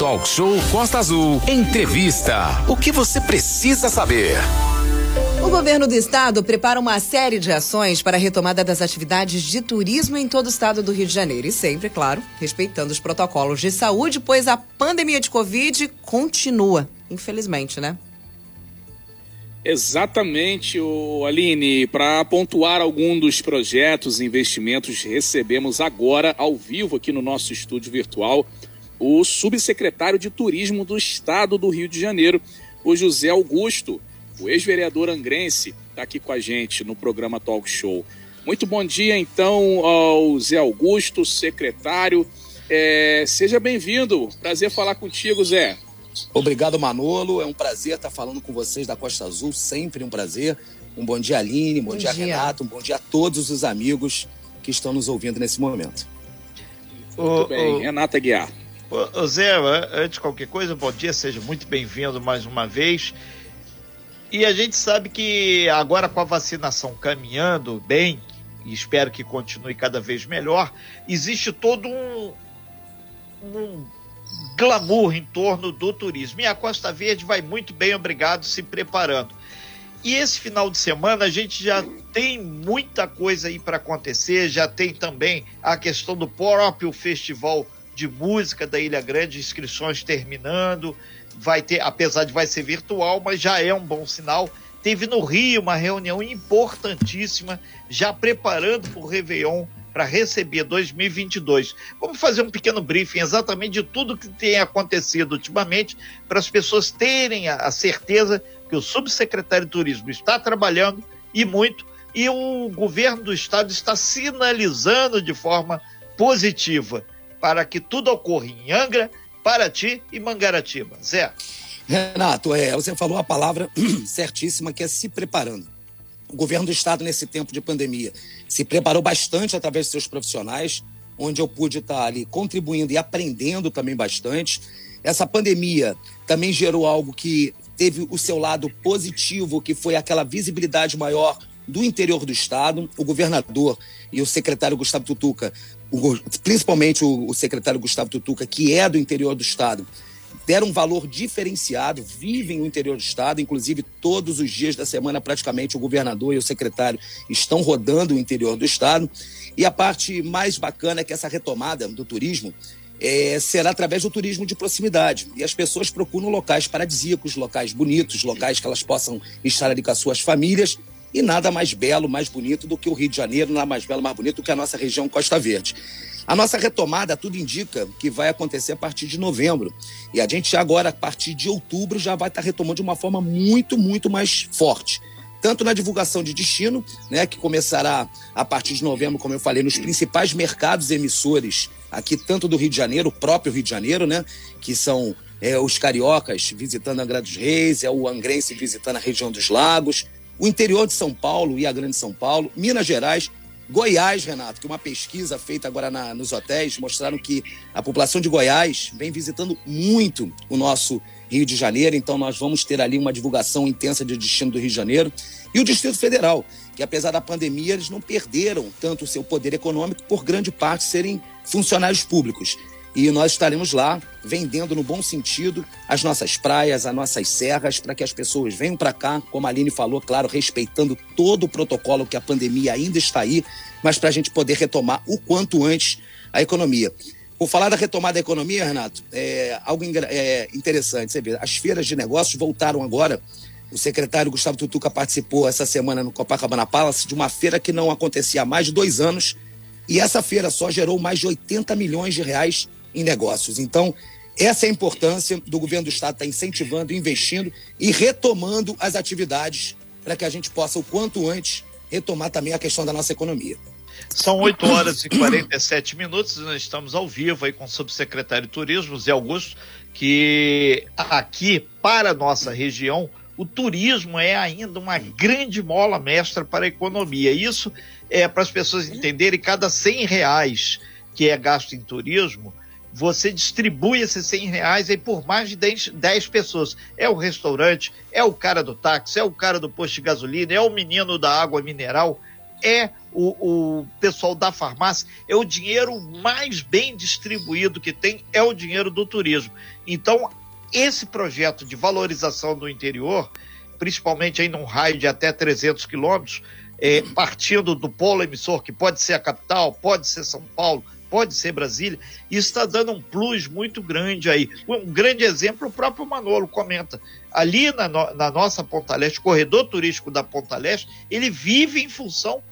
Talk Show Costa Azul. Entrevista. O que você precisa saber? O governo do estado prepara uma série de ações para a retomada das atividades de turismo em todo o estado do Rio de Janeiro. E sempre, claro, respeitando os protocolos de saúde, pois a pandemia de Covid continua, infelizmente, né? Exatamente, o Aline. Para pontuar algum dos projetos e investimentos, recebemos agora, ao vivo, aqui no nosso estúdio virtual, o subsecretário de Turismo do Estado do Rio de Janeiro, o José Augusto. O ex-vereador angrense está aqui com a gente no programa Talk Show. Muito bom dia, então, ao Zé Augusto, secretário. É, seja bem-vindo. Prazer falar contigo, Zé. Obrigado, Manolo. É um prazer estar falando com vocês da Costa Azul. Sempre um prazer. Um bom dia, Aline. Bom, bom dia, dia, Renato. Um bom dia a todos os amigos que estão nos ouvindo nesse momento. Muito bem. Renata Guiar. Zé, antes de qualquer coisa, bom dia. Seja muito bem-vindo mais uma vez. E a gente sabe que agora com a vacinação caminhando bem, e espero que continue cada vez melhor, existe todo um, um glamour em torno do turismo. E a Costa Verde vai muito bem, obrigado, se preparando. E esse final de semana a gente já tem muita coisa aí para acontecer, já tem também a questão do próprio festival de música da Ilha Grande, inscrições terminando, vai ter, apesar de vai ser virtual, mas já é um bom sinal. Teve no Rio uma reunião importantíssima, já preparando para o Réveillon para receber 2022. Vamos fazer um pequeno briefing exatamente de tudo que tem acontecido ultimamente, para as pessoas terem a, certeza que o subsecretário de Turismo está trabalhando e muito, e o governo do estado está sinalizando de forma positiva para que tudo ocorra em Angra, Paraty e Mangaratiba. Zé. Renato, é, você falou a palavra certíssima que é se preparando. O governo do estado, nesse tempo de pandemia, se preparou bastante através de seus profissionais, onde eu pude estar ali contribuindo e aprendendo também bastante. Essa pandemia também gerou algo que teve o seu lado positivo, que foi aquela visibilidade maior do interior do estado. O governador e o secretário Gustavo Tutuca o, principalmente o, o secretário Gustavo Tutuca, que é do interior do estado, deram um valor diferenciado, vivem no interior do estado, inclusive todos os dias da semana praticamente o governador e o secretário estão rodando o interior do estado. E a parte mais bacana é que essa retomada do turismo é, será através do turismo de proximidade. E as pessoas procuram locais paradisíacos, locais bonitos, locais que elas possam estar ali com as suas famílias e nada mais belo, mais bonito do que o Rio de Janeiro, nada mais belo, mais bonito do que a nossa região Costa Verde. A nossa retomada, tudo indica que vai acontecer a partir de novembro. E a gente agora, a partir de outubro, já vai estar retomando de uma forma muito, muito mais forte. Tanto na divulgação de destino, né, que começará a partir de novembro, como eu falei, nos principais mercados emissores aqui, tanto do Rio de Janeiro, o próprio Rio de Janeiro, né, que são é, os cariocas visitando Angra dos Reis, é o angrense visitando a região dos lagos, o interior de São Paulo e a Grande São Paulo, Minas Gerais, Goiás, Renato, que uma pesquisa feita agora na, nos hotéis mostraram que a população de Goiás vem visitando muito o nosso Rio de Janeiro, então nós vamos ter ali uma divulgação intensa de destino do Rio de Janeiro. E o Distrito Federal, que apesar da pandemia, eles não perderam tanto o seu poder econômico por grande parte serem funcionários públicos. E nós estaremos lá vendendo no bom sentido as nossas praias, as nossas serras, para que as pessoas venham para cá, como a Aline falou, claro, respeitando todo o protocolo que a pandemia ainda está aí, mas para a gente poder retomar o quanto antes a economia. Por falar da retomada da economia, Renato, é algo é, interessante. Você vê, as feiras de negócios voltaram agora. O secretário Gustavo Tutuca participou essa semana no Copacabana Palace de uma feira que não acontecia há mais de dois anos. E essa feira só gerou mais de 80 milhões de reais em negócios. Então, essa é a importância do governo do Estado estar incentivando, investindo e retomando as atividades para que a gente possa, o quanto antes, retomar também a questão da nossa economia. São 8 horas e 47 minutos, nós estamos ao vivo aí com o subsecretário de Turismo, Zé Augusto, que aqui, para a nossa região, o turismo é ainda uma grande mola mestra para a economia. Isso é para as pessoas entenderem, cada 100 reais que é gasto em turismo, você distribui esses 100 reais aí por mais de 10, 10, pessoas. É o restaurante, é o cara do táxi, é o cara do posto de gasolina, é o menino da água mineral. é o, o pessoal da farmácia, é o dinheiro mais bem distribuído que tem, é o dinheiro do turismo. Então, esse projeto de valorização do interior, principalmente aí num raio de até 300 quilômetros, é, partindo do polo emissor, que pode ser a capital, pode ser São Paulo, pode ser Brasília, isso está dando um plus muito grande aí. Um grande exemplo, o próprio Manolo comenta. Ali na, no, na nossa Ponta Leste, corredor turístico da Ponta Leste, ele vive em função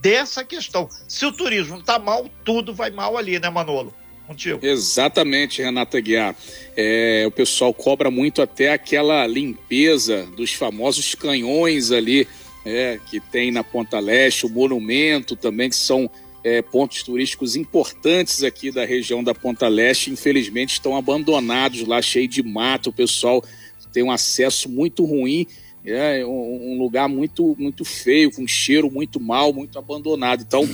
dessa questão. Se o turismo está mal, tudo vai mal ali, né, Manolo? Contigo. Exatamente, Renata Guiar. É, o pessoal cobra muito até aquela limpeza dos famosos canhões ali, é, que tem na Ponta Leste, o monumento também, que são é, pontos turísticos importantes aqui da região da Ponta Leste, infelizmente estão abandonados lá, cheio de mato, o pessoal tem um acesso muito ruim, é um, lugar muito, muito feio, com cheiro muito mal, muito abandonado. Então,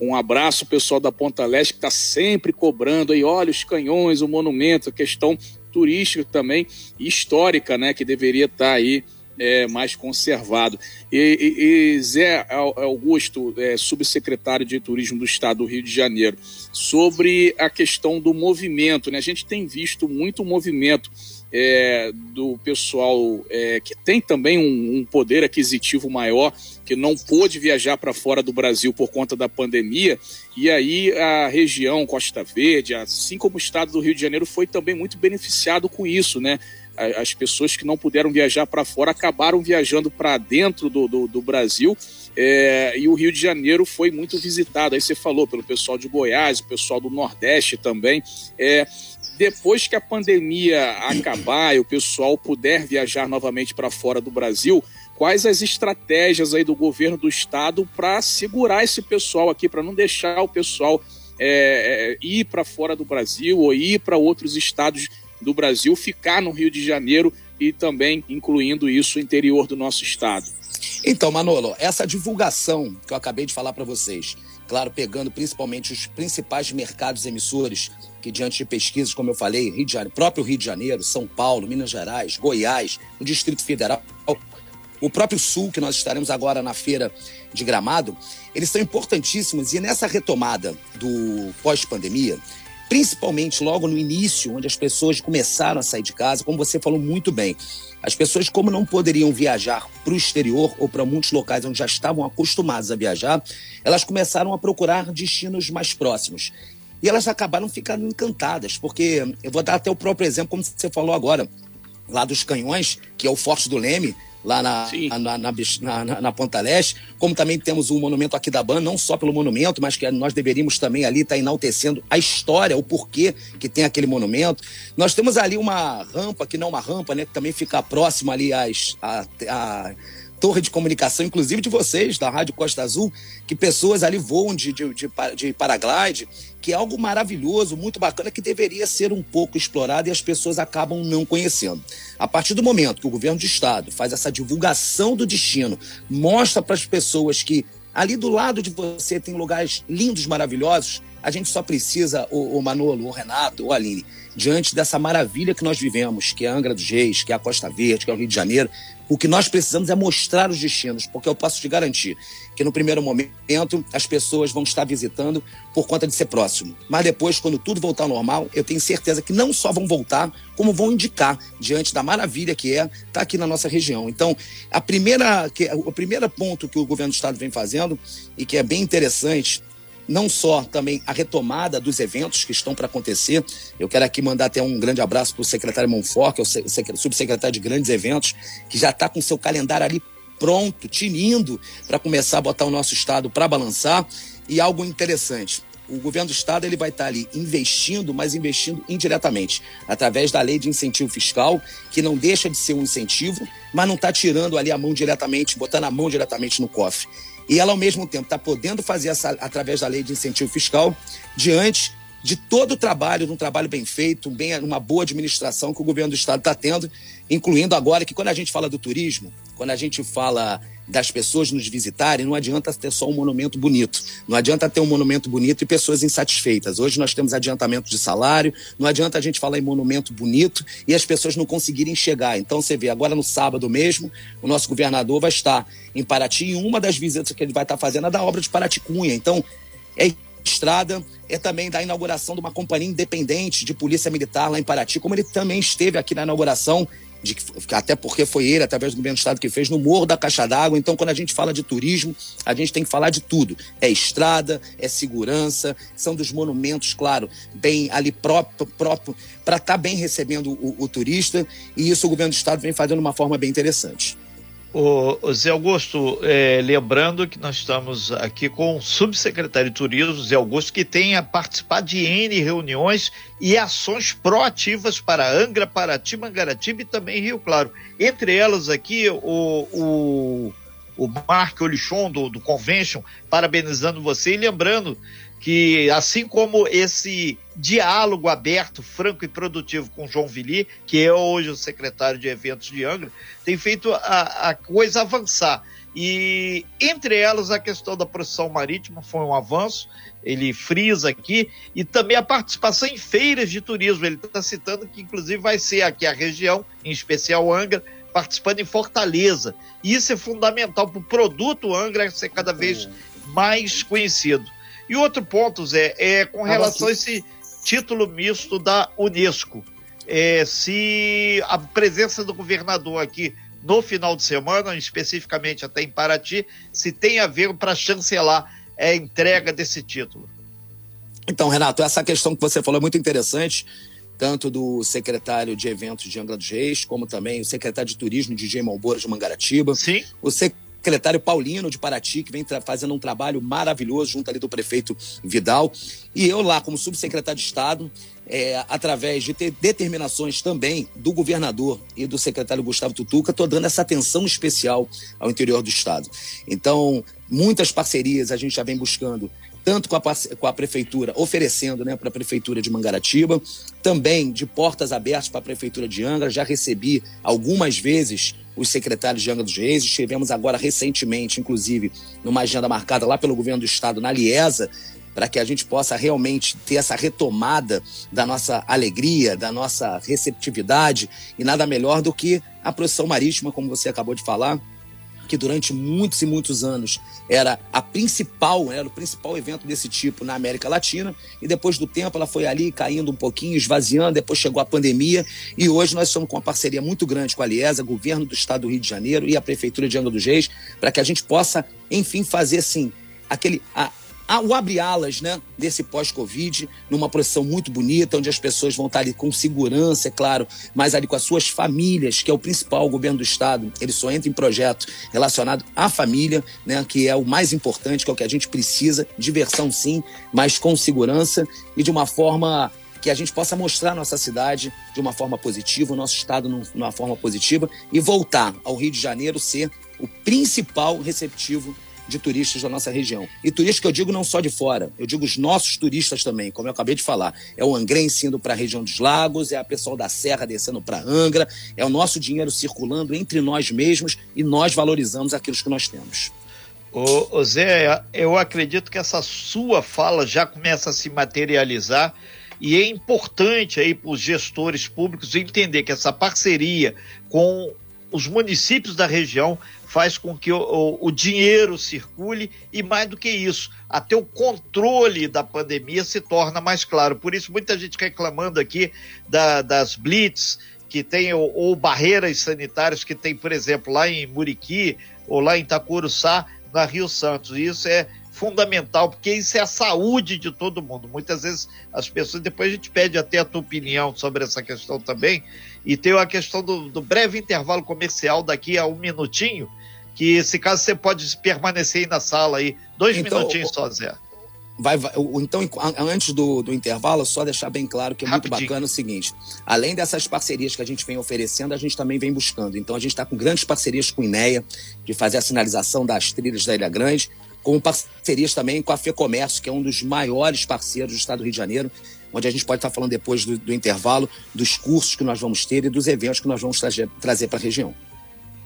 um abraço pessoal da Ponta Leste que está sempre cobrando aí, olha os canhões, o monumento, a questão turística também, histórica, né, que deveria estar tá aí é, mais conservado. E, e, e Zé Augusto, é, subsecretário de Turismo do Estado do Rio de Janeiro, sobre a questão do movimento, né? A gente tem visto muito movimento é, do pessoal é, que tem também um, um, poder aquisitivo maior, que não pôde viajar para fora do Brasil por conta da pandemia, e aí a região Costa Verde, assim como o estado do Rio de Janeiro, foi também muito beneficiado com isso, né? As pessoas que não puderam viajar para fora acabaram viajando para dentro do, do, do Brasil. É, e o Rio de Janeiro foi muito visitado. Aí você falou pelo pessoal de Goiás, o pessoal do Nordeste também. É, depois que a pandemia acabar e o pessoal puder viajar novamente para fora do Brasil, quais as estratégias aí do governo do estado para segurar esse pessoal aqui, para não deixar o pessoal é, é ir para fora do Brasil ou ir para outros estados do Brasil ficar no Rio de Janeiro e também incluindo isso o interior do nosso estado. Então, Manolo, essa divulgação que eu acabei de falar para vocês, claro, pegando principalmente os principais mercados emissores, que diante de pesquisas, como eu falei, Rio Janeiro, próprio Rio de Janeiro, São Paulo, Minas Gerais, Goiás, o Distrito Federal, o próprio Sul, que nós estaremos agora na feira de Gramado, eles são importantíssimos e nessa retomada do pós-pandemia, principalmente logo no início, onde as pessoas começaram a sair de casa, como você falou muito bem. As pessoas, como não poderiam viajar para o exterior ou para muitos locais onde já estavam acostumadas a viajar, elas começaram a procurar destinos mais próximos. E elas acabaram ficando encantadas, porque eu vou dar até o próprio exemplo, como você falou agora, lá dos Canhões, que é o Forte do Leme, lá na, na, na, na, na, Ponta Leste, como também temos o monumento aqui da Ban, não só pelo monumento, mas que nós deveríamos também ali estar tá enaltecendo a história, o porquê que tem aquele monumento. Nós temos ali uma rampa, que não é uma rampa, né, que também fica próximo ali às, a, a torre de comunicação, inclusive de vocês, da Rádio Costa Azul, que pessoas ali voam de, de, de, de paraglide, que é algo maravilhoso, muito bacana, que deveria ser um pouco explorado e as pessoas acabam não conhecendo. A partir do momento que o governo de estado faz essa divulgação do destino, mostra para as pessoas que ali do lado de você tem lugares lindos, maravilhosos, a gente só precisa, o, o Manolo, o Renato, o Aline, diante dessa maravilha que nós vivemos, que é a Angra dos Reis, que é a Costa Verde, que é o Rio de Janeiro, o que nós precisamos é mostrar os destinos, porque eu posso te garantir que no primeiro momento as pessoas vão estar visitando por conta de ser próximo. Mas depois, quando tudo voltar ao normal, eu tenho certeza que não só vão voltar, como vão indicar diante da maravilha que é estar tá aqui na nossa região. Então, a primeira, que, o primeiro ponto que o governo do estado vem fazendo e que é bem interessante não só também a retomada dos eventos que estão para acontecer. Eu quero aqui mandar até um grande abraço para o secretário Monfort, que é o subsecretário de grandes eventos, que já está com seu calendário ali pronto, tinindo, para começar a botar o nosso estado para balançar. E algo interessante, o governo do estado ele vai estar tá ali investindo, mas investindo indiretamente, através da lei de incentivo fiscal, que não deixa de ser um incentivo, mas não está tirando ali a mão diretamente, botando a mão diretamente no cofre e ela, ao mesmo tempo, está podendo fazer essa através da lei de incentivo fiscal, diante de todo o trabalho, de um trabalho bem feito, bem, uma boa administração que o governo do estado está tendo, incluindo agora que quando a gente fala do turismo, quando a gente fala das pessoas nos visitarem, não adianta ter só um monumento bonito. Não adianta ter um monumento bonito e pessoas insatisfeitas. Hoje nós temos adiantamento de salário, não adianta a gente falar em monumento bonito e as pessoas não conseguirem chegar. Então você vê, agora no sábado mesmo, o nosso governador vai estar em Paraty e uma das visitas que ele vai estar fazendo é da obra de Paraty Cunha. Então, é estrada, é também da inauguração de uma companhia independente de polícia militar lá em Paraty, como ele também esteve aqui na inauguração de, até porque foi ele, através do governo do estado, que fez no Morro da Caixa d'Água. Então, quando a gente fala de turismo, a gente tem que falar de tudo. É estrada, é segurança, são dos monumentos, claro, bem ali próprio, próprio para estar tá bem recebendo o, o turista. E isso o governo do estado vem fazendo de uma forma bem interessante. O, Zé Augusto, é, lembrando que nós estamos aqui com o subsecretário de Turismo, Zé Augusto, que tem a participar de N reuniões e ações proativas para Angra, Paraty, Mangaratiba e também Rio Claro. Entre elas aqui, o, o, o Marco Olichon, do, do Convention, parabenizando você e lembrando que assim como esse diálogo aberto, franco e produtivo com João Vili, que é hoje o secretário de eventos de Angra, tem feito a, a coisa avançar. E entre elas a questão da procissão marítima foi um avanço, ele frisa aqui, e também a participação em feiras de turismo. Ele está citando que, inclusive, vai ser aqui a região, em especial Angra, participando em Fortaleza. E isso é fundamental para o produto Angra ser cada vez mais conhecido. E outro ponto, Zé, é com relação a esse título misto da Unesco. É, se a presença do governador aqui no final de semana, especificamente até em Paraty, se tem a ver para chancelar a entrega desse título. Então, Renato, essa questão que você falou é muito interessante, tanto do secretário de eventos de Angra dos Reis, como também o secretário de turismo de Malbora de Mangaratiba. Sim. O secretário secretário Paulino de Paraty, que vem fazendo um trabalho maravilhoso junto ali do prefeito Vidal. E eu lá, como subsecretário de Estado, é, através de ter determinações também do governador e do secretário Gustavo Tutuca, estou dando essa atenção especial ao interior do Estado. Então, muitas parcerias a gente já vem buscando tanto com a, com a prefeitura, oferecendo né, para a prefeitura de Mangaratiba, também de portas abertas para a prefeitura de Angra. Já recebi algumas vezes os secretários de Angra dos Reis, estivemos agora recentemente, inclusive, numa agenda marcada lá pelo governo do estado, na Liesa, para que a gente possa realmente ter essa retomada da nossa alegria, da nossa receptividade, e nada melhor do que a procissão marítima, como você acabou de falar, que durante muitos e muitos anos era a principal, era o principal evento desse tipo na América Latina, e depois do tempo ela foi ali caindo um pouquinho, esvaziando, depois chegou a pandemia, e hoje nós estamos com uma parceria muito grande com a Liesa, governo do estado do Rio de Janeiro e a prefeitura de Angra dos Reis, para que a gente possa, enfim, fazer assim, aquele a, o abre alas né, desse pós-Covid, numa procissão muito bonita, onde as pessoas vão estar ali com segurança, é claro, mas ali com as suas famílias, que é o principal, o governo do Estado, ele só entra em projeto relacionado à família, né, que é o mais importante, que é o que a gente precisa, diversão sim, mas com segurança e de uma forma que a gente possa mostrar nossa cidade de uma forma positiva, o nosso estado de uma forma positiva e voltar ao Rio de Janeiro ser o principal receptivo de turistas da nossa região. E turistas que eu digo não só de fora, eu digo os nossos turistas também, como eu acabei de falar. É o angrense indo para a região dos lagos, é a pessoal da Serra descendo para Angra, é o nosso dinheiro circulando entre nós mesmos e nós valorizamos aquilo que nós temos. Ô, ô Zé, eu acredito que essa sua fala já começa a se materializar e é importante aí para os gestores públicos entender que essa parceria com os municípios da região faz com que o, o, o, dinheiro circule e, mais do que isso, até o controle da pandemia se torna mais claro. Por isso, muita gente reclamando aqui da, das blitz, que tem, ou, ou, barreiras sanitárias que tem, por exemplo, lá em Muriqui ou lá em Itacuruçá, na Rio Santos. Isso é fundamental, porque isso é a saúde de todo mundo. Muitas vezes as pessoas, depois a gente pede até a tua opinião sobre essa questão também, e tem a questão do, do breve intervalo comercial daqui a um minutinho, que se caso você pode permanecer aí na sala aí, dois então, minutinhos só, Zé. Vai, vai, então, antes do, do intervalo, só deixar bem claro que é Rapidinho. muito bacana o seguinte: além dessas parcerias que a gente vem oferecendo, a gente também vem buscando. Então, a gente está com grandes parcerias com o INEA, de fazer a sinalização das trilhas da Ilha Grande, com parcerias também com a FEComércio, que é um dos maiores parceiros do Estado do Rio de Janeiro, onde a gente pode estar falando depois do, do intervalo dos cursos que nós vamos ter e dos eventos que nós vamos trazer, trazer para a região.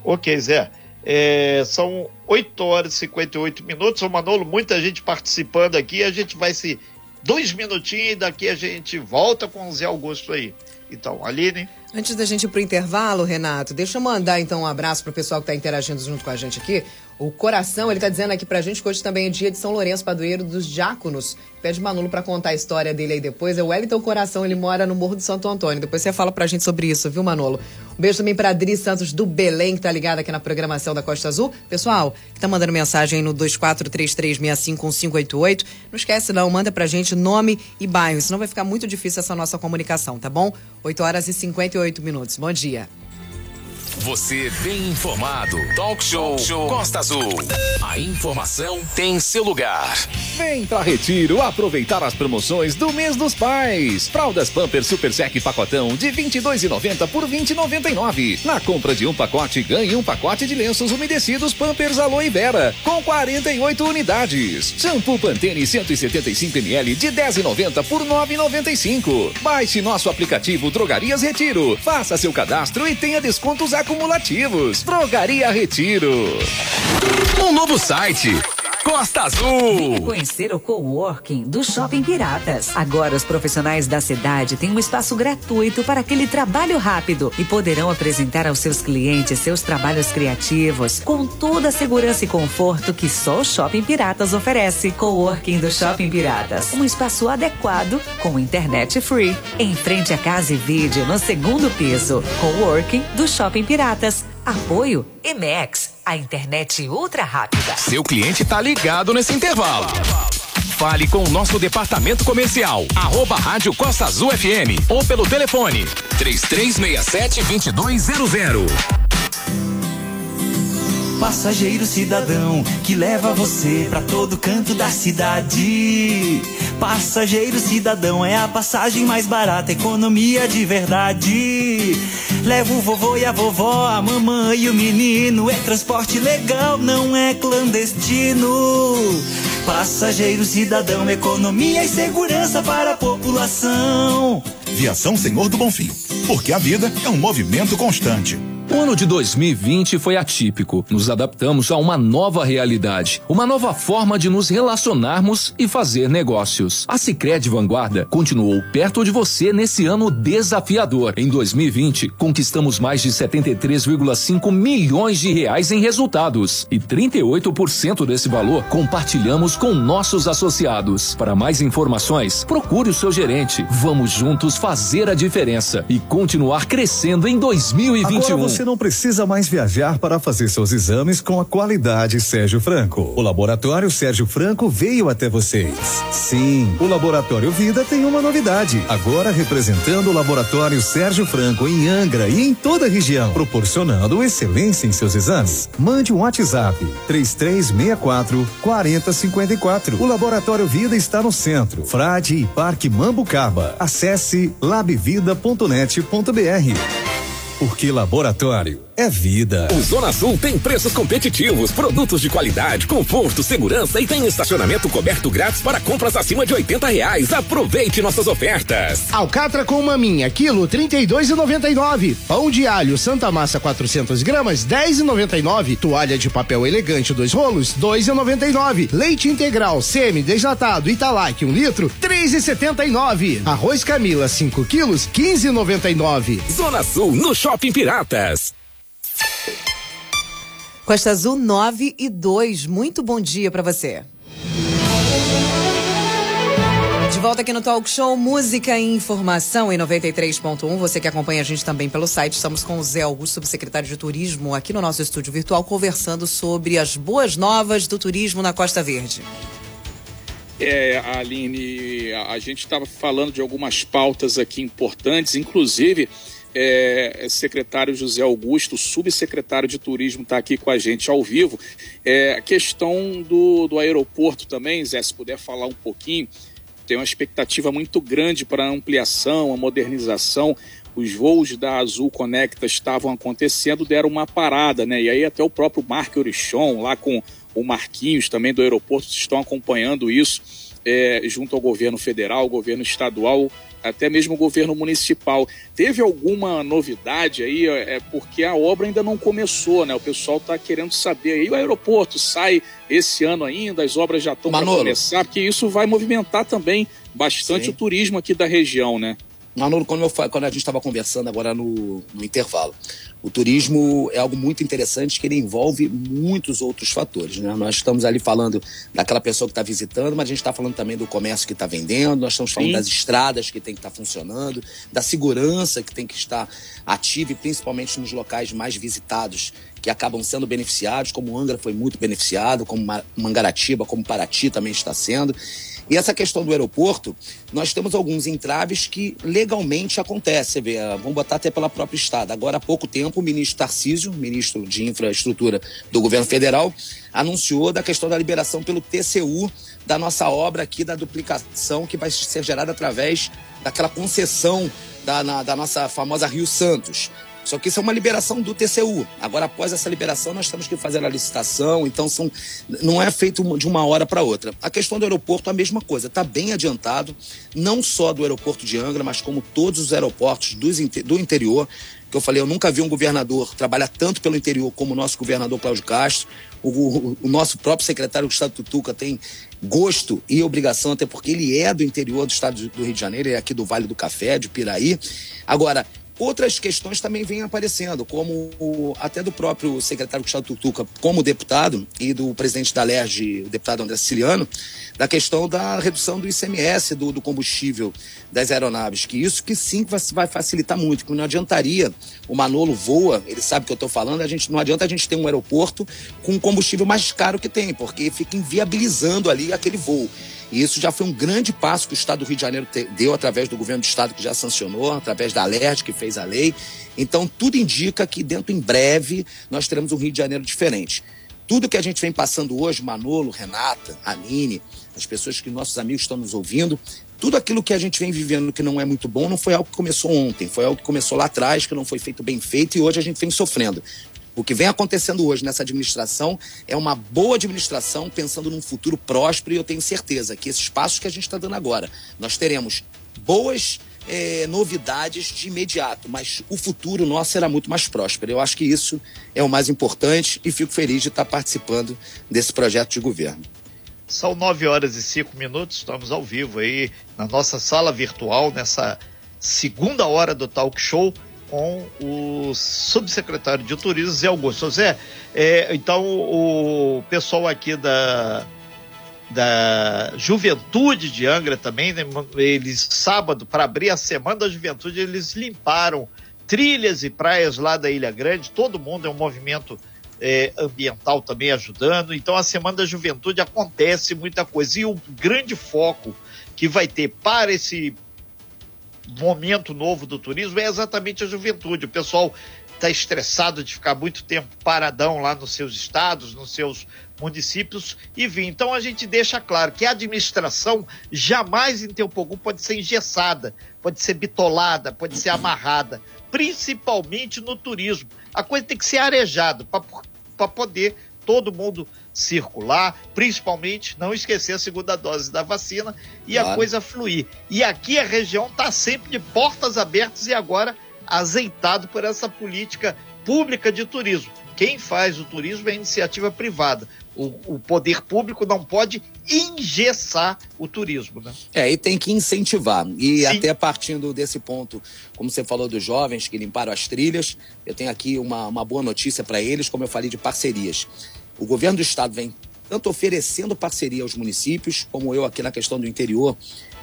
Ok, Zé. É, são 8 horas e 58 minutos. O Manolo, muita gente participando aqui. A gente vai se. Dois minutinhos e daqui a gente volta com o Zé Augusto aí. Então, Aline. Antes da gente ir pro intervalo, Renato, deixa eu mandar então um abraço pro pessoal que está interagindo junto com a gente aqui. O Coração, ele está dizendo aqui pra gente que hoje também é dia de São Lourenço Padroeiro dos Diáconos. Pede Manolo para contar a história dele aí depois. É o Wellington Coração, ele mora no Morro do Santo Antônio. Depois você fala pra gente sobre isso, viu, Manolo? Um beijo também pra Adri Santos do Belém, que tá ligada aqui na programação da Costa Azul. Pessoal, que tá mandando mensagem no 2433651588. Não esquece não, manda pra gente nome e bairro, senão vai ficar muito difícil essa nossa comunicação, tá bom? 8 horas e 58 minutos. Bom dia. Você bem informado. Talk Show, Talk Show Costa Azul. A informação tem seu lugar. Vem pra Retiro aproveitar as promoções do mês dos pais. Fraldas Pampers Super Sec pacotão de 22,90 por 20,99. Na compra de um pacote, ganhe um pacote de lenços umedecidos Pampers Aloe Vera com 48 unidades. Shampoo Pantene 175 ml de 10,90 por 9,95. Baixe nosso aplicativo Drogarias Retiro. Faça seu cadastro e tenha descontos acumulativos. Drogaria Retiro. Um novo site Costa Azul. Venha conhecer o coworking do Shopping Piratas. Agora os profissionais da cidade têm um espaço gratuito para aquele trabalho rápido e poderão apresentar aos seus clientes seus trabalhos criativos com toda a segurança e conforto que só o Shopping Piratas oferece. Coworking do Shopping Piratas, um espaço adequado com internet free, em frente à casa e vídeo no segundo piso. Coworking do Shopping Piratas. Apoio Emex, a internet ultra rápida. Seu cliente tá ligado nesse intervalo. Fale com o nosso departamento comercial, arroba Rádio Costa Azul FM ou pelo telefone 3367-2200. Passageiro cidadão que leva você pra todo canto da cidade. Passageiro cidadão é a passagem mais barata, economia de verdade. Leva o vovô e a vovó, a mamãe e o menino. É transporte legal, não é clandestino. Passageiro cidadão, economia e segurança para a população. Viação Senhor do Bonfim, porque a vida é um movimento constante. O ano de 2020 foi atípico. Nos adaptamos a uma nova realidade, uma nova forma de nos relacionarmos e fazer negócios. A Sicredi Vanguarda continuou perto de você nesse ano desafiador. Em 2020, conquistamos mais de 73,5 milhões de reais em resultados e 38% desse valor compartilhamos com nossos associados. Para mais informações, procure o seu gerente. Vamos juntos fazer a diferença e continuar crescendo em 2021. Você não precisa mais viajar para fazer seus exames com a qualidade Sérgio Franco. O Laboratório Sérgio Franco veio até vocês. Sim, o Laboratório Vida tem uma novidade. Agora representando o Laboratório Sérgio Franco em Angra e em toda a região, proporcionando excelência em seus exames. Mande um WhatsApp 3364 4054. O Laboratório Vida está no centro, Frade e Parque Mambucaba. Acesse labvida.net.br. Porque laboratório é vida. O Zona Sul tem preços competitivos, produtos de qualidade, conforto, segurança e tem estacionamento coberto grátis para compras acima de 80 reais. Aproveite nossas ofertas. Alcatra com maminha, quilo trinta e dois e noventa e nove. Pão de alho Santa Massa 400 gramas, dez e noventa e nove. Toalha de papel elegante dois rolos, dois e noventa e nove. Leite integral semi desnatado Italac um litro, três e setenta e nove. Arroz Camila 5 quilos, quinze e noventa e nove. Zona Sul no Shopping Piratas. Costa Azul 9 e 2. Muito bom dia para você. De volta aqui no Talk Show Música e Informação em 93.1. Você que acompanha a gente também pelo site, estamos com o Zé Augusto, subsecretário de Turismo, aqui no nosso estúdio virtual, conversando sobre as boas novas do turismo na Costa Verde. É, Aline, a gente estava falando de algumas pautas aqui importantes, inclusive é, secretário José Augusto, subsecretário de Turismo, está aqui com a gente ao vivo. É, a questão do, do aeroporto também, Zé, se puder falar um pouquinho, tem uma expectativa muito grande para a ampliação, a modernização. Os voos da Azul Conecta estavam acontecendo, deram uma parada, né? E aí até o próprio Marco Orichon, lá com o Marquinhos também do aeroporto, estão acompanhando isso é, junto ao governo federal, governo estadual até mesmo o governo municipal. Teve alguma novidade aí? É porque a obra ainda não começou, né? O pessoal está querendo saber. aí o aeroporto sai esse ano ainda, as obras já estão para começar, porque isso vai movimentar também bastante Sim. o turismo aqui da região, né? Manolo, quando, eu, quando a gente estava conversando agora no, no intervalo, o turismo é algo muito interessante que ele envolve muitos outros fatores. Né? Nós estamos ali falando daquela pessoa que está visitando, mas a gente está falando também do comércio que está vendendo, nós estamos falando Sim. das estradas que tem que estar tá funcionando, da segurança que tem que estar ativa e principalmente nos locais mais visitados que acabam sendo beneficiados, como Angra foi muito beneficiado, como Mangaratiba, como Paraty também está sendo. E essa questão do aeroporto, nós temos alguns entraves que legalmente acontecem. Vê, vamos botar até pela própria Estado. Agora há pouco tempo, o ministro Tarcísio, ministro de Infraestrutura do governo federal, anunciou da questão da liberação pelo TCU da nossa obra aqui da duplicação que vai ser gerada através daquela concessão da, na, da nossa famosa Rio Santos. Só que isso é uma liberação do TCU. Agora, após essa liberação, nós temos que fazer a licitação, então são, não é feito de uma hora para outra. A questão do aeroporto, a mesma coisa, está bem adiantado, não só do aeroporto de Angra, mas como todos os aeroportos do interior. Que eu falei, eu nunca vi um governador trabalhar tanto pelo interior como o nosso governador Cláudio Castro. O, o, o nosso próprio secretário Gustavo Tutuca tem gosto e obrigação, até porque ele é do interior do estado do Rio de Janeiro, é aqui do Vale do Café, de Piraí. Agora, Outras questões também vêm aparecendo, como até do próprio secretário Gustavo Tutuca, como deputado, e do presidente da LERJ, o deputado André Siciliano, da questão da redução do ICMS do, do combustível das aeronaves, que isso que sim vai facilitar muito, que não adiantaria o Manolo voa, ele sabe que eu estou falando, a gente não adianta a gente ter um aeroporto com o combustível mais caro que tem, porque fica inviabilizando ali aquele voo. E isso já foi um grande passo que o Estado do Rio de Janeiro deu através do governo do Estado que já sancionou, através da LERJ que fez a lei. Então, tudo indica que dentro em breve nós teremos um Rio de Janeiro diferente. Tudo que a gente vem passando hoje, Manolo, Renata, Aline, as pessoas que nossos amigos estão nos ouvindo, tudo aquilo que a gente vem vivendo que não é muito bom não foi algo que começou ontem, foi algo que começou lá atrás, que não foi feito bem feito e hoje a gente vem sofrendo. O que vem acontecendo hoje nessa administração é uma boa administração pensando num futuro próspero e eu tenho certeza que esses passos que a gente está dando agora, nós teremos boas é, novidades de imediato, mas o futuro nosso será muito mais próspero. Eu acho que isso é o mais importante e fico feliz de estar participando desse projeto de governo. São nove horas e cinco minutos, estamos ao vivo aí na nossa sala virtual, nessa segunda hora do Talk Show com o subsecretário de Turismo, Zé Augusto. Zé, é, então o pessoal aqui da, da Juventude de Angra também, né, eles, sábado, para abrir a Semana da Juventude, eles limparam trilhas e praias lá da Ilha Grande, todo mundo é um movimento é, ambiental também ajudando. Então, a Semana da Juventude acontece muita coisa. E o grande foco que vai ter para esse momento novo do turismo é exatamente a juventude. O pessoal está estressado de ficar muito tempo paradão lá nos seus estados, nos seus municípios e vir. Então a gente deixa claro que a administração jamais em Teopogum pode ser engessada, pode ser bitolada, pode ser amarrada, principalmente no turismo. A coisa tem que ser arejada para poder todo mundo circular, principalmente não esquecer a segunda dose da vacina e claro. a coisa fluir. E aqui a região está sempre de portas abertas e agora azeitado por essa política pública de turismo. Quem faz o turismo é a iniciativa privada. O, o, poder público não pode engessar o turismo, né? É, e tem que incentivar. E Sim. até partindo desse ponto, como você falou dos jovens que limparam as trilhas, eu tenho aqui uma, uma boa notícia para eles, como eu falei de parcerias. O governo do estado vem tanto oferecendo parceria aos municípios, como eu aqui na questão do interior,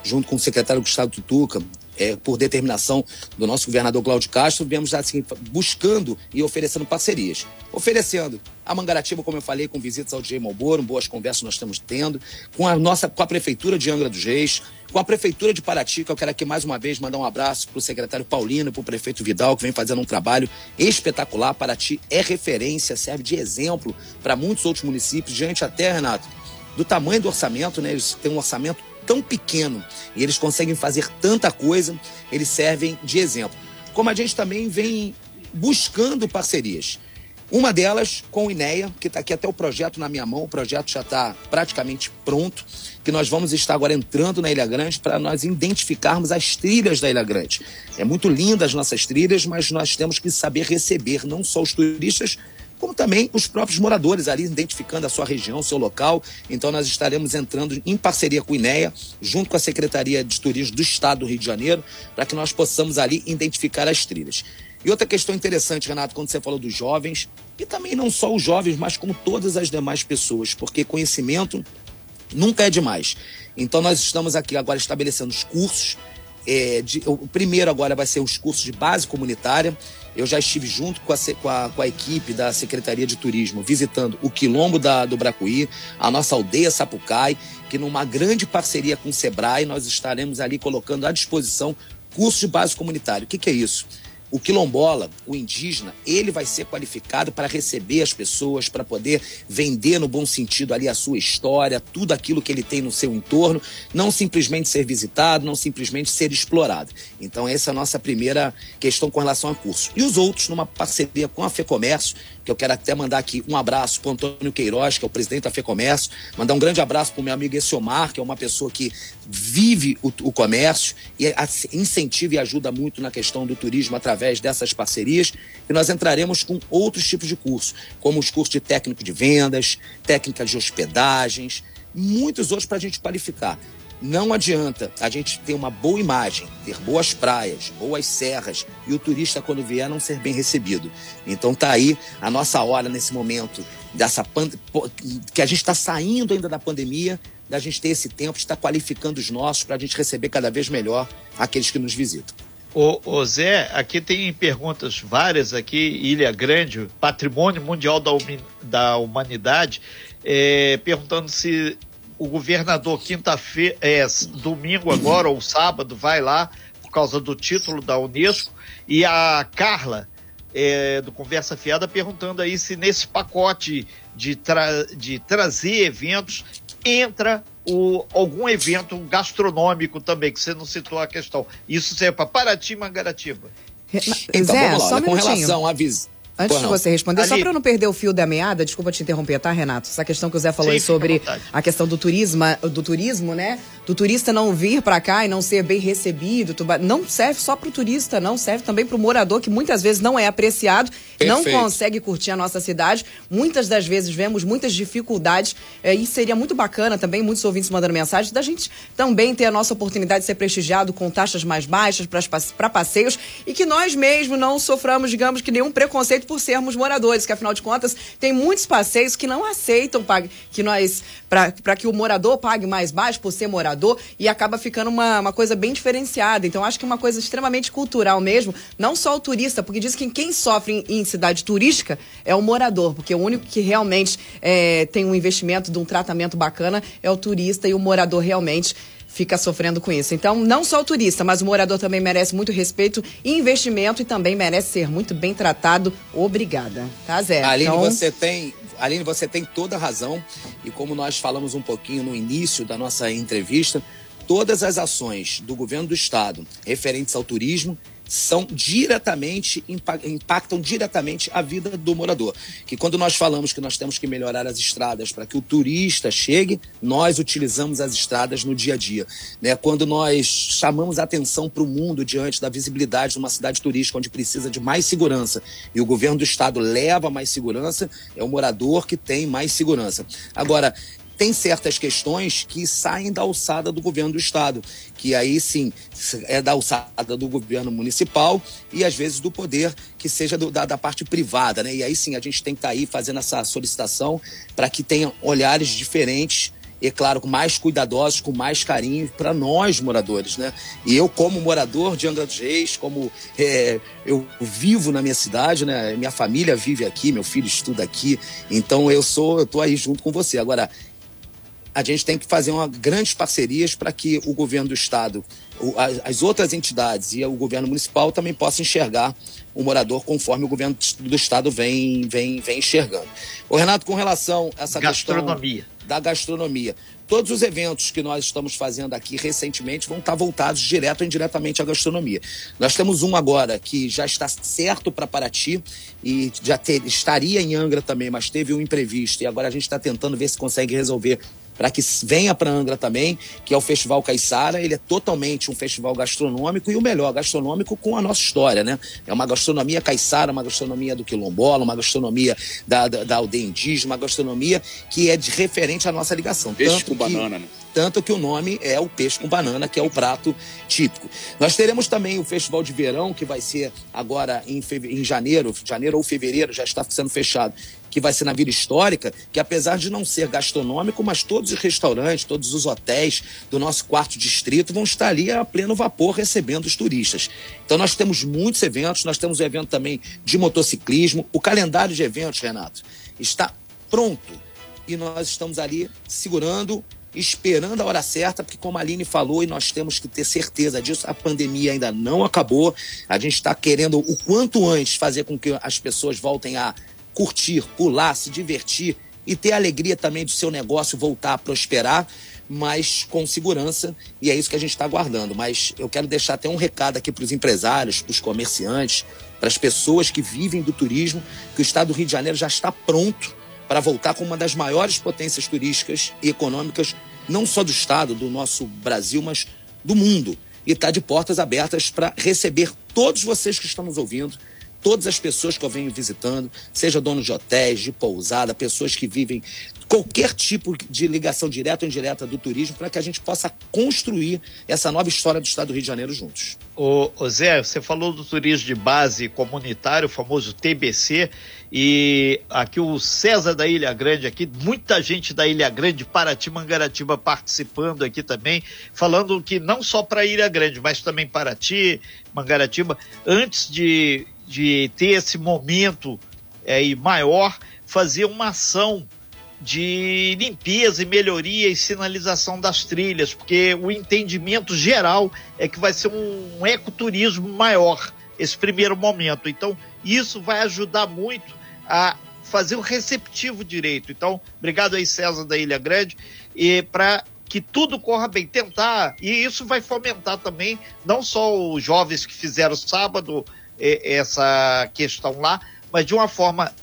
junto com o secretário Gustavo Tutuca, é, por determinação do nosso governador Cláudio Castro, viemos assim, buscando e oferecendo parcerias. Oferecendo a Mangaratiba, como eu falei, com visitas ao DJ Malboro, boas conversas nós estamos tendo, com a nossa, com a Prefeitura de Angra dos Reis, com a Prefeitura de Paraty, que eu quero aqui mais uma vez mandar um abraço para o secretário Paulino, para o prefeito Vidal, que vem fazendo um trabalho espetacular. Paraty é referência, serve de exemplo para muitos outros municípios, diante até, Renato, do tamanho do orçamento, né? Eles têm um orçamento tão pequeno e eles conseguem fazer tanta coisa, eles servem de exemplo. Como a gente também vem buscando parcerias. Uma delas com o INEA, que está aqui até o projeto na minha mão, o projeto já está praticamente pronto, que nós vamos estar agora entrando na Ilha Grande para nós identificarmos as trilhas da Ilha Grande. É muito linda as nossas trilhas, mas nós temos que saber receber não só os turistas, como também os próprios moradores ali, identificando a sua região, seu local. Então, nós estaremos entrando em parceria com o INEA, junto com a Secretaria de Turismo do Estado do Rio de Janeiro, para que nós possamos ali identificar as trilhas. E outra questão interessante, Renato, quando você falou dos jovens, e também não só os jovens, mas como todas as demais pessoas, porque conhecimento nunca é demais. Então nós estamos aqui agora estabelecendo os cursos. É, de, o primeiro agora vai ser os cursos de base comunitária. Eu já estive junto com a, com a, com a equipe da Secretaria de Turismo visitando o Quilombo da, do Bracuí, a nossa aldeia Sapucai, que numa grande parceria com o Sebrae nós estaremos ali colocando à disposição cursos de base comunitária. O que, que é isso? O quilombola, o indígena, ele vai ser qualificado para receber as pessoas, para poder vender no bom sentido ali a sua história, tudo aquilo que ele tem no seu entorno, não simplesmente ser visitado, não simplesmente ser explorado. Então essa é a nossa primeira questão com relação a curso. E os outros, numa parceria com a FEComércio, que eu quero até mandar aqui um abraço para Antônio Queiroz, que é o presidente da FEComércio, mandar um grande abraço para o meu amigo Essiomar, que é uma pessoa que vive o, o comércio e incentiva e ajuda muito na questão do turismo através dessas parcerias. E nós entraremos com outros tipos de cursos, como os cursos de técnico de vendas, técnica de hospedagens, muitos outros para a gente qualificar. Não adianta a gente ter uma boa imagem, ter boas praias, boas serras e o turista, quando vier, não ser bem recebido. Então tá aí a nossa hora nesse momento dessa que a gente está saindo ainda da pandemia, da gente ter esse tempo de estar qualificando os nossos para a gente receber cada vez melhor aqueles que nos visitam. Ô, ô, Zé, aqui tem perguntas várias aqui, Ilha Grande, Patrimônio Mundial da, da Humanidade, é, perguntando se o governador quinta-feira, é, domingo agora ou sábado, vai lá por causa do título da Unesco e a Carla é, do Conversa Fiada perguntando aí se nesse pacote de, tra de trazer eventos entra o, algum evento gastronômico também, que você não citou a questão. Isso serve para Paraty e Mangaratiba. Então, Zé, vamos lá. Só um com relação à visita Antes de você responder, Ali. só para não perder o fio da meada, desculpa te interromper, tá, Renato? Essa questão que o Zé falou Sim, sobre a questão do turismo, do turismo, né? Do turista não vir para cá e não ser bem recebido, não serve só para o turista, não serve também para o morador que muitas vezes não é apreciado, Perfeito. não consegue curtir a nossa cidade. Muitas das vezes vemos muitas dificuldades é, e seria muito bacana também, muitos ouvintes mandando mensagem, da gente também ter a nossa oportunidade de ser prestigiado com taxas mais baixas para passeios e que nós mesmos não soframos, digamos que nenhum preconceito por sermos moradores, que afinal de contas tem muitos passeios que não aceitam que nós para que o morador pague mais baixo por ser morador e acaba ficando uma, uma coisa bem diferenciada. Então acho que é uma coisa extremamente cultural mesmo, não só o turista, porque diz que quem sofre em, em cidade turística é o morador, porque o único que realmente é, tem um investimento de um tratamento bacana é o turista e o morador realmente fica sofrendo com isso. Então, não só o turista, mas o morador também merece muito respeito e investimento e também merece ser muito bem tratado. Obrigada. Tá, Zé? Aline, então... você tem. Aline, você tem toda a razão. E como nós falamos um pouquinho no início da nossa entrevista, todas as ações do governo do estado referentes ao turismo são diretamente, impactam diretamente a vida do morador. Que quando nós falamos que nós temos que melhorar as estradas para que o turista chegue, nós utilizamos as estradas no dia a dia. Né? Quando nós chamamos a atenção para o mundo diante da visibilidade de uma cidade turística onde precisa de mais segurança e o governo do estado leva mais segurança, é o morador que tem mais segurança. Agora, tem certas questões que saem da alçada do governo do estado, que aí sim é da alçada do governo municipal e às vezes do poder que seja do, da, da, parte privada, né? E aí sim a gente tem que estar tá aí fazendo essa solicitação para que tenham olhares diferentes e claro, mais cuidadosos, com mais carinho para nós moradores, né? E eu como morador de Angra dos Reis, como é, eu vivo na minha cidade, né? Minha família vive aqui, meu filho estuda aqui, então eu sou, eu tô aí junto com você. Agora a gente tem que fazer uma, grandes parcerias para que o governo do estado, as outras entidades e o governo municipal também possam enxergar o morador conforme o governo do estado vem, vem, vem enxergando. O Renato, com relação a essa gastronomia. questão da gastronomia, todos os eventos que nós estamos fazendo aqui recentemente vão estar voltados direto ou indiretamente à gastronomia. Nós temos um agora que já está certo para Paraty e já ter, estaria em Angra também, mas teve um imprevisto e agora a gente está tentando ver se consegue resolver para que venha para Angra também, que é o Festival Caiçara. Ele é totalmente um festival gastronômico e o melhor, gastronômico com a nossa história, né? É uma gastronomia caiçara, uma gastronomia do quilombola, uma gastronomia da, da, da aldeia indígena, uma gastronomia que é de referente à nossa ligação. Peixe Tanto com que- banana, né? Tanto que o nome é o peixe com banana, que é o prato típico. Nós teremos também o Festival de Verão, que vai ser agora em, feve- em janeiro, janeiro ou fevereiro, já está sendo fechado, que vai ser na Vila Histórica, que apesar de não ser gastronômico, mas todos os restaurantes, todos os hotéis do nosso quarto distrito vão estar ali a pleno vapor recebendo os turistas. Então nós temos muitos eventos, nós temos o evento também de motociclismo, o calendário de eventos, Renato, está pronto e nós estamos ali segurando, esperando a hora certa, porque como a Aline falou, e nós temos que ter certeza disso, a pandemia ainda não acabou. A gente está querendo o quanto antes fazer com que as pessoas voltem a curtir, pular, se divertir e ter a alegria também do seu negócio voltar a prosperar, mas com segurança, e é isso que a gente está aguardando. Mas eu quero deixar até um recado aqui para os empresários, para os comerciantes, para as pessoas que vivem do turismo, que o estado do Rio de Janeiro já está pronto para voltar com uma das maiores potências turísticas e econômicas, não só do estado, do nosso Brasil, mas do mundo. E está de portas abertas para receber todos vocês que estão nos ouvindo, todas as pessoas que eu venho visitando, seja donos de hotéis, de pousada, pessoas que vivem qualquer tipo de ligação direta ou indireta do turismo, para que a gente possa construir essa nova história do estado do Rio de Janeiro juntos. Ô Zé, você falou do turismo de base comunitário, o famoso TBC, e aqui o César da Ilha Grande, aqui, muita gente da Ilha Grande, Paraty, Mangaratiba participando aqui também, falando que não só para Ilha Grande, mas também Paraty, Mangaratiba, antes de, de ter esse momento é, e maior, fazer uma ação de limpeza e melhoria e sinalização das trilhas, porque o entendimento geral é que vai ser um ecoturismo maior esse primeiro momento. Então, isso vai ajudar muito a fazer o receptivo direito. Então, obrigado aí, César da Ilha Grande, e para que tudo corra bem, tentar, e isso vai fomentar também não só os jovens que fizeram sábado essa questão lá, mas de uma forma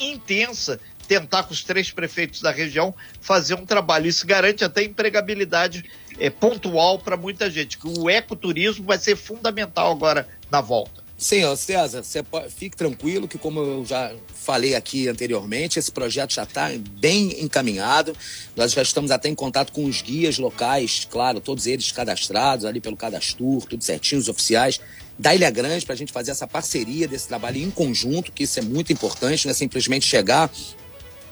intensa tentar com os três prefeitos da região fazer um trabalho. Isso garante até empregabilidade é, pontual para muita gente. Que o ecoturismo vai ser fundamental agora na volta. Sim, César, você pode, fique tranquilo que, como eu já falei aqui anteriormente, esse projeto já está bem encaminhado. Nós já estamos até em contato com os guias locais, claro, todos eles cadastrados ali pelo Cadastur, tudo certinho, os oficiais da Ilha Grande, para a gente fazer essa parceria desse trabalho em conjunto, que isso é muito importante, não é simplesmente chegar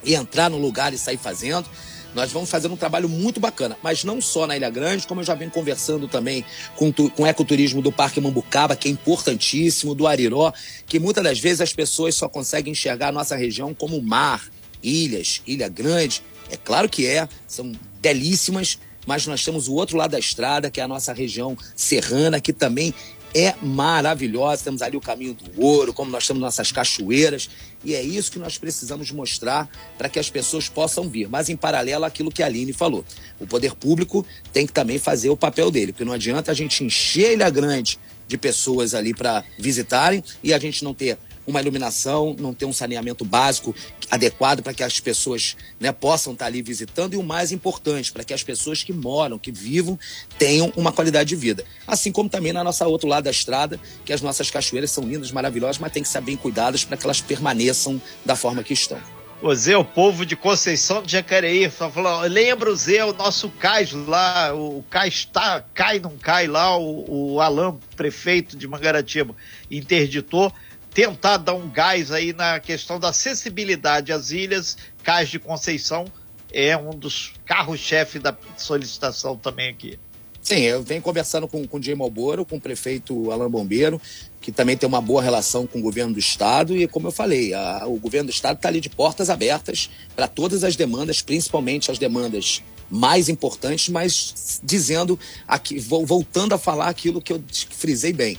e entrar no lugar e sair fazendo. Nós vamos fazer um trabalho muito bacana, mas não só na Ilha Grande, como eu já venho conversando também com, tu, com o ecoturismo do Parque Mambucaba, que é importantíssimo, do Ariró, que muitas das vezes as pessoas só conseguem enxergar a nossa região como mar, ilhas, Ilha Grande. É claro que é, são belíssimas, mas nós temos o outro lado da estrada, que é a nossa região serrana, que também é maravilhosa. Temos ali o caminho do ouro, como nós temos nossas cachoeiras, e é isso que nós precisamos mostrar para que as pessoas possam vir. Mas em paralelo àquilo que a Aline falou, o poder público tem que também fazer o papel dele, porque não adianta a gente encher a Ilha Grande de pessoas ali para visitarem e a gente não ter uma iluminação, não ter um saneamento básico adequado para que as pessoas né, possam estar ali visitando e o mais importante, para que as pessoas que moram, que vivam, tenham uma qualidade de vida. Assim como também na nossa outro lado da estrada, que as nossas cachoeiras são lindas, maravilhosas, mas tem que ser bem cuidadas para que elas permaneçam da forma que estão. O Zé, o povo de Conceição de Jacareí, falou, lembra o Zé, o nosso cais lá, o cais tá, cai, não cai lá, o, o Alain, prefeito de Mangaratiba, interditou, tentar dar um gás aí na questão da acessibilidade às ilhas, Cais de Conceição é um dos carros-chefe da solicitação também aqui. Sim, eu venho conversando com, com o Jay Malboro, com o prefeito Alain Bombeiro, que também tem uma boa relação com o governo do estado e, como eu falei, a, o governo do estado está ali de portas abertas para todas as demandas, principalmente as demandas mais importantes, mas dizendo aqui, voltando a falar aquilo que eu frisei bem.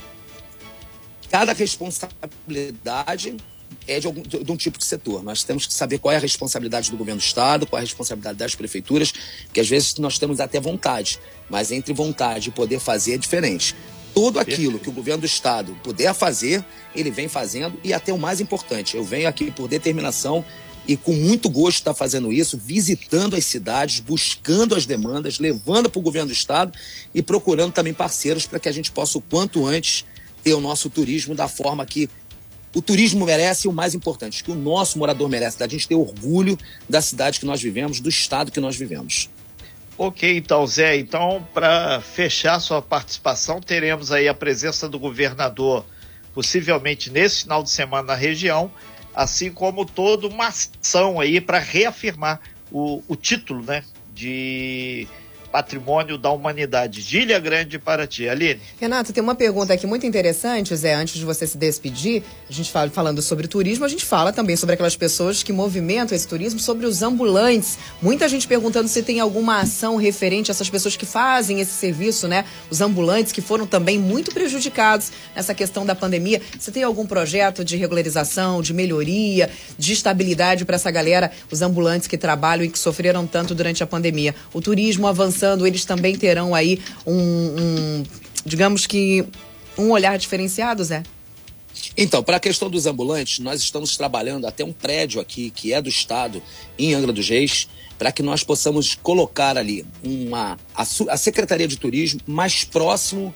Cada responsabilidade é de, algum, de, um tipo de setor. Nós temos que saber qual é a responsabilidade do governo do Estado, qual é a responsabilidade das prefeituras, porque às vezes nós temos até vontade, mas entre vontade e poder fazer é diferente. Tudo aquilo que o governo do Estado puder fazer, ele vem fazendo, e até o mais importante, eu venho aqui por determinação e com muito gosto está fazendo isso, visitando as cidades, buscando as demandas, levando para o governo do Estado e procurando também parceiros para que a gente possa, o quanto antes, ter o nosso turismo da forma que o turismo merece e o mais importante, que o nosso morador merece, da gente ter orgulho da cidade que nós vivemos, do estado que nós vivemos. Ok, então, Zé, então, para fechar sua participação, teremos aí a presença do governador, possivelmente nesse final de semana na região, assim como toda uma ação aí para reafirmar o, o título, né, de patrimônio da humanidade de Ilha Grande para ti. Aline. Renato, tem uma pergunta aqui muito interessante, Zé, antes de você se despedir. A gente fala falando sobre turismo, a gente fala também sobre aquelas pessoas que movimentam esse turismo, sobre os ambulantes. Muita gente perguntando se tem alguma ação referente a essas pessoas que fazem esse serviço, né? Os ambulantes que foram também muito prejudicados nessa questão da pandemia. Você tem algum projeto de regularização, de melhoria, de estabilidade para essa galera, os ambulantes que trabalham e que sofreram tanto durante a pandemia? O turismo avançando eles também terão aí um, um digamos que, um olhar diferenciado, Zé? Então, para a questão dos ambulantes, nós estamos trabalhando até um prédio aqui, que é do Estado, em Angra dos Reis, para que nós possamos colocar ali uma, a, a Secretaria de Turismo mais próximo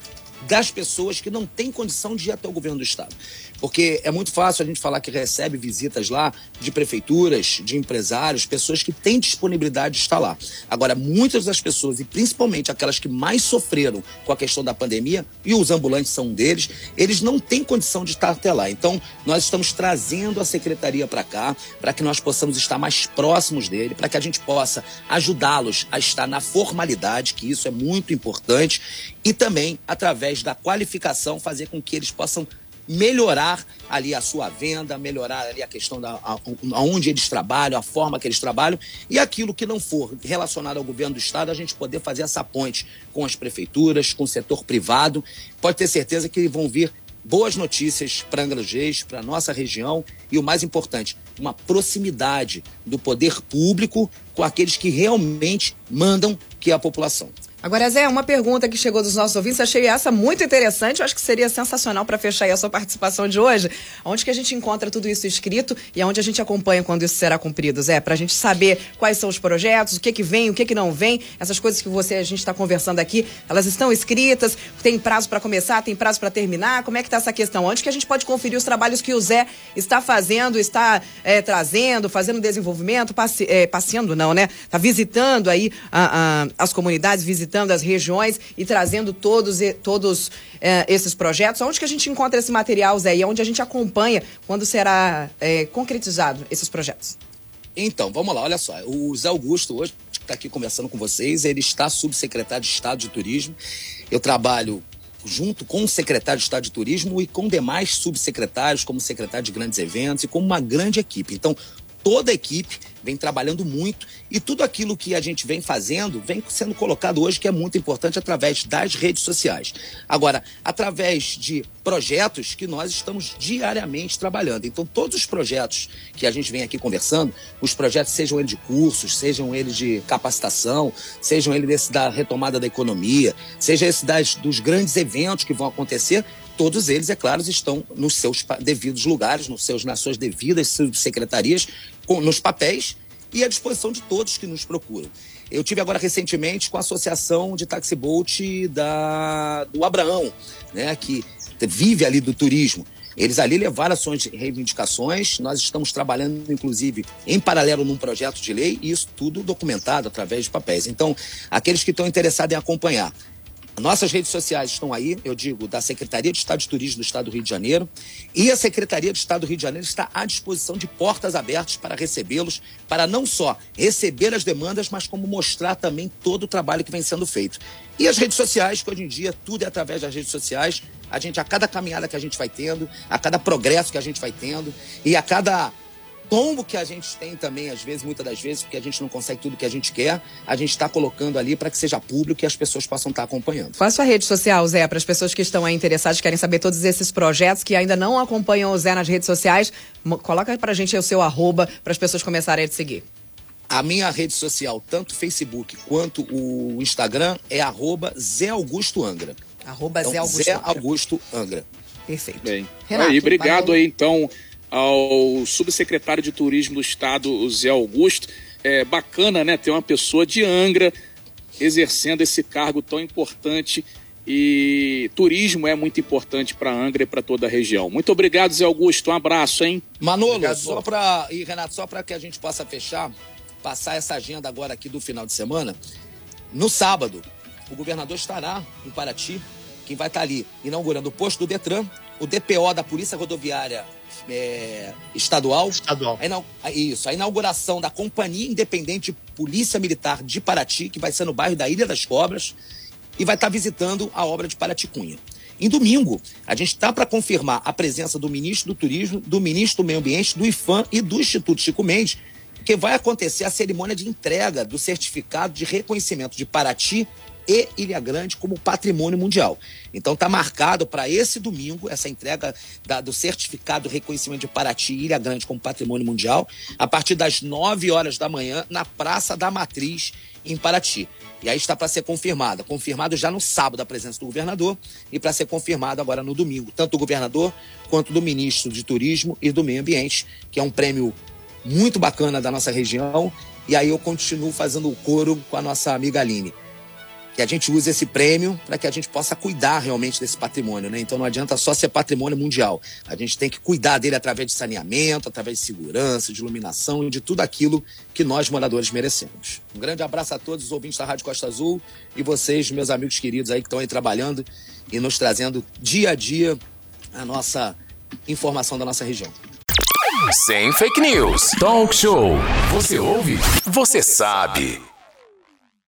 das pessoas que não têm condição de ir até o governo do Estado. Porque é muito fácil a gente falar que recebe visitas lá de prefeituras, de empresários, pessoas que têm disponibilidade de estar lá. Agora, muitas das pessoas, e principalmente aquelas que mais sofreram com a questão da pandemia, e os ambulantes são um deles, eles não têm condição de estar até lá. Então, nós estamos trazendo a secretaria para cá, para que nós possamos estar mais próximos dele, para que a gente possa ajudá-los a estar na formalidade, que isso é muito importante, e também, através da qualificação, fazer com que eles possam melhorar ali a sua venda, melhorar ali a questão da a, aonde eles trabalham, a forma que eles trabalham e aquilo que não for relacionado ao governo do estado, a gente poder fazer essa ponte com as prefeituras, com o setor privado. Pode ter certeza que vão vir boas notícias para Angra Reis, para nossa região e o mais importante, uma proximidade do poder público com aqueles que realmente mandam, que é a população. Agora, Zé, uma pergunta que chegou dos nossos ouvintes, achei essa muito interessante, eu acho que seria sensacional para fechar a sua participação de hoje. Onde que a gente encontra tudo isso escrito e aonde a gente acompanha quando isso será cumprido, Zé? Para a gente saber quais são os projetos, o que que vem, o que que não vem, essas coisas que você a gente está conversando aqui, elas estão escritas, tem prazo para começar, tem prazo para terminar, como é que está essa questão? Onde que a gente pode conferir os trabalhos que o Zé está fazendo, está é, trazendo, fazendo desenvolvimento, passe, é, passeando não, né? Está visitando aí a, a, as comunidades, visitando visitando as regiões e trazendo todos, todos é, esses projetos. Onde que a gente encontra esse material, Zé? E onde a gente acompanha quando será é, concretizado esses projetos? Então, vamos lá, olha só. O Zé Augusto, hoje, que está aqui conversando com vocês, ele está subsecretário de Estado de Turismo. Eu trabalho junto com o secretário de Estado de Turismo e com demais subsecretários, como secretário de grandes eventos e com uma grande equipe. Então, toda a equipe vem trabalhando muito e tudo aquilo que a gente vem fazendo vem sendo colocado hoje que é muito importante através das redes sociais. Agora, através de projetos que nós estamos diariamente trabalhando. Então, todos os projetos que a gente vem aqui conversando, os projetos sejam eles de cursos, sejam eles de capacitação, sejam eles da retomada da economia, seja esse das, dos grandes eventos que vão acontecer, todos eles, é claro, estão nos seus devidos lugares, nos seus, nas suas devidas subsecretarias, com, nos papéis e à disposição de todos que nos procuram. Eu tive agora recentemente com a Associação de Taxi Boat da, do Abraão, né, que vive ali do turismo. Eles ali levaram ações de reivindicações, nós estamos trabalhando, inclusive, em paralelo num projeto de lei, e isso tudo documentado através de papéis. Então, aqueles que estão interessados em acompanhar, nossas redes sociais estão aí, eu digo, da Secretaria de Estado de Turismo do Estado do Rio de Janeiro. E a Secretaria de Estado do Rio de Janeiro está à disposição de portas abertas para recebê-los, para não só receber as demandas, mas como mostrar também todo o trabalho que vem sendo feito. E as redes sociais, que hoje em dia tudo é através das redes sociais. A gente, a cada caminhada que a gente vai tendo, a cada progresso que a gente vai tendo e a cada tombo que a gente tem também, às vezes, muitas das vezes, porque a gente não consegue tudo que a gente quer, a gente está colocando ali para que seja público e as pessoas possam estar tá acompanhando. Qual a sua rede social, Zé, para as pessoas que estão aí interessadas, querem saber todos esses projetos, que ainda não acompanham o Zé nas redes sociais? Coloca para a gente o seu arroba para as pessoas começarem a te seguir. A minha rede social, tanto o Facebook quanto o Instagram, é arroba Zé Augusto Angra. Arroba então, Zé Augusto Zé Augusto Angra. Perfeito. Bem, Renato, aí, obrigado valeu. aí, então, ao subsecretário de Turismo do Estado, o Zé Augusto. É bacana, né, ter uma pessoa de Angra exercendo esse cargo tão importante e turismo é muito importante para Angra e para toda a região. Muito obrigado, Zé Augusto. Um abraço, hein? Manolo, obrigado, só para e Renato, só para que a gente possa fechar, passar essa agenda agora aqui do final de semana. No sábado, o governador estará em Paraty quem vai estar ali inaugurando o posto do Detran, o DPO da Polícia Rodoviária é, Estadual. Estadual. A, isso, a inauguração da Companhia Independente Polícia Militar de Paraty, que vai ser no bairro da Ilha das Cobras, e vai estar visitando a obra de Paraty Cunha. Em domingo, a gente está para confirmar a presença do ministro do Turismo, do ministro do Meio Ambiente, do IFAM e do Instituto Chico Mendes, que vai acontecer a cerimônia de entrega do certificado de reconhecimento de Paraty e Ilha Grande como patrimônio mundial. Então está marcado para esse domingo essa entrega da, do certificado de reconhecimento de Paraty e Ilha Grande como patrimônio mundial, a partir das 9 horas da manhã, na Praça da Matriz, em Paraty. E aí está para ser confirmada. Confirmado já no sábado a presença do governador e para ser confirmado agora no domingo, tanto do governador quanto do ministro de Turismo e do Meio Ambiente, que é um prêmio muito bacana da nossa região. E aí eu continuo fazendo o coro com a nossa amiga Aline que a gente use esse prêmio para que a gente possa cuidar realmente desse patrimônio, né? Então não adianta só ser patrimônio mundial. A gente tem que cuidar dele através de saneamento, através de segurança, de iluminação e de tudo aquilo que nós moradores merecemos. Um grande abraço a todos os ouvintes da Rádio Costa Azul e vocês, meus amigos queridos aí que estão aí trabalhando e nos trazendo dia a dia a nossa informação da nossa região. Sem fake news. Talk show. Você ouve? Você sabe.